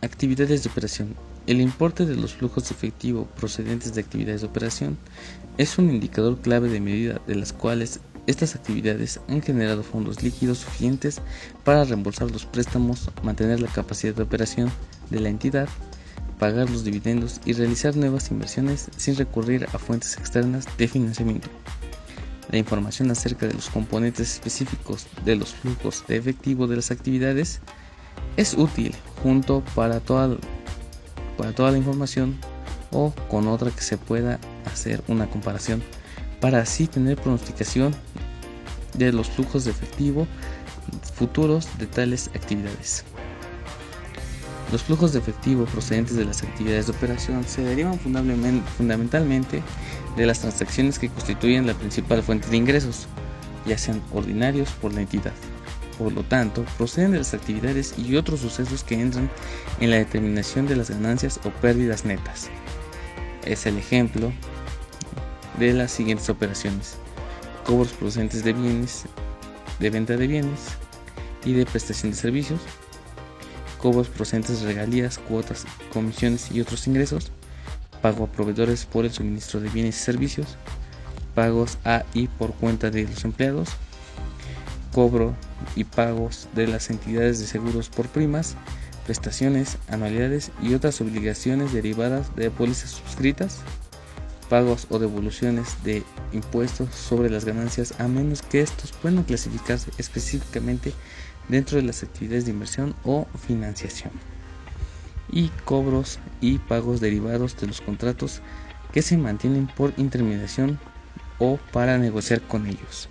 Actividades de operación. El importe de los flujos de efectivo procedentes de actividades de operación es un indicador clave de medida de las cuales estas actividades han generado fondos líquidos suficientes para reembolsar los préstamos, mantener la capacidad de operación de la entidad, pagar los dividendos y realizar nuevas inversiones sin recurrir a fuentes externas de financiamiento. La información acerca de los componentes específicos de los flujos de efectivo de las actividades es útil junto para toda, para toda la información o con otra que se pueda hacer una comparación para así tener pronosticación de los flujos de efectivo futuros de tales actividades. Los flujos de efectivo procedentes de las actividades de operación se derivan fundamentalmente de las transacciones que constituyen la principal fuente de ingresos, ya sean ordinarios por la entidad por lo tanto, proceden de las actividades y otros sucesos que entran en la determinación de las ganancias o pérdidas netas. Es el ejemplo de las siguientes operaciones. Cobros procedentes de bienes, de venta de bienes y de prestación de servicios. Cobros procedentes de regalías, cuotas, comisiones y otros ingresos. Pago a proveedores por el suministro de bienes y servicios. Pagos a y por cuenta de los empleados cobro y pagos de las entidades de seguros por primas, prestaciones, anualidades y otras obligaciones derivadas de pólizas suscritas, pagos o devoluciones de impuestos sobre las ganancias a menos que estos puedan clasificarse específicamente dentro de las actividades de inversión o financiación y cobros y pagos derivados de los contratos que se mantienen por intermediación o para negociar con ellos.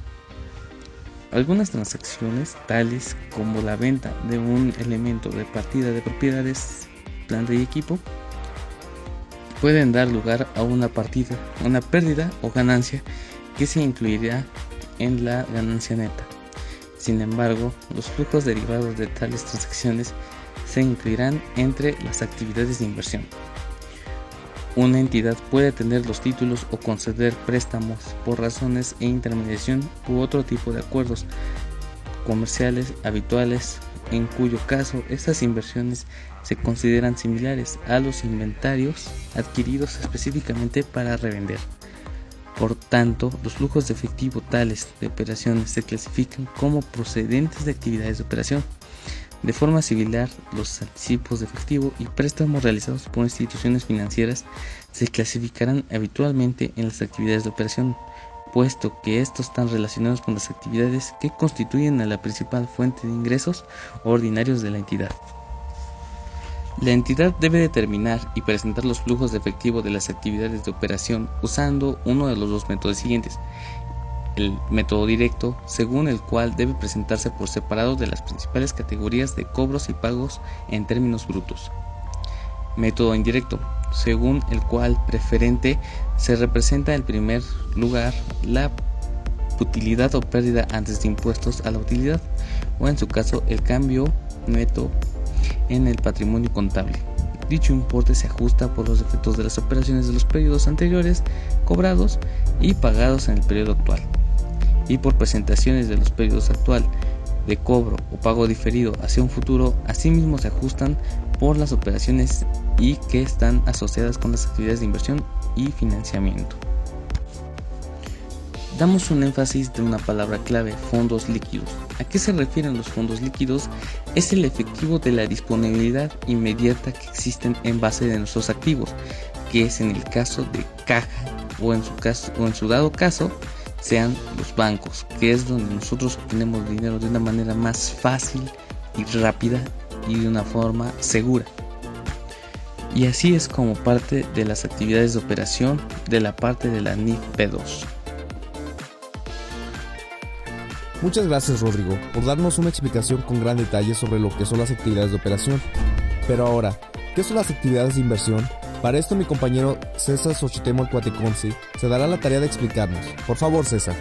Algunas transacciones, tales como la venta de un elemento de partida de propiedades, planta y equipo, pueden dar lugar a una partida, una pérdida o ganancia que se incluirá en la ganancia neta. Sin embargo, los flujos derivados de tales transacciones se incluirán entre las actividades de inversión. Una entidad puede tener los títulos o conceder préstamos por razones e intermediación u otro tipo de acuerdos comerciales habituales en cuyo caso estas inversiones se consideran similares a los inventarios adquiridos específicamente para revender. Por tanto, los flujos de efectivo tales de operaciones se clasifican como procedentes de actividades de operación. De forma similar, los anticipos de efectivo y préstamos realizados por instituciones financieras se clasificarán habitualmente en las actividades de operación, puesto que estos están relacionados con las actividades que constituyen a la principal fuente de ingresos ordinarios de la entidad. La entidad debe determinar y presentar los flujos de efectivo de las actividades de operación usando uno de los dos métodos siguientes, el método directo, según el cual debe presentarse por separado de las principales categorías de cobros y pagos en términos brutos. Método indirecto, según el cual preferente se representa en primer lugar la utilidad o pérdida antes de impuestos a la utilidad, o en su caso el cambio neto en el patrimonio contable. Dicho importe se ajusta por los efectos de las operaciones de los periodos anteriores cobrados y pagados en el periodo actual y por presentaciones de los periodos actual de cobro o pago diferido hacia un futuro, asimismo se ajustan por las operaciones y que están asociadas con las actividades de inversión y financiamiento. Damos un énfasis de una palabra clave, fondos líquidos. ¿A qué se refieren los fondos líquidos? Es el efectivo de la disponibilidad inmediata que existen en base de nuestros activos, que es en el caso de caja o en su, caso, o en su dado caso sean los bancos, que es donde nosotros obtenemos dinero de una manera más fácil y rápida y de una forma segura. Y así es como parte de las actividades de operación de la parte de la NIF P2. Muchas gracias Rodrigo por darnos una explicación con gran detalle sobre lo que son las actividades de operación. Pero ahora, ¿qué son las actividades de inversión para esto mi compañero César Xochitemo se dará la tarea de explicarnos. Por favor, César.